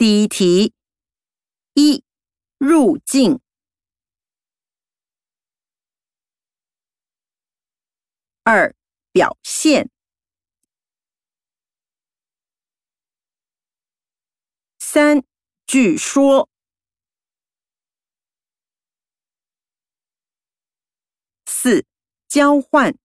第一题一入境。二表现。三据说。四交换。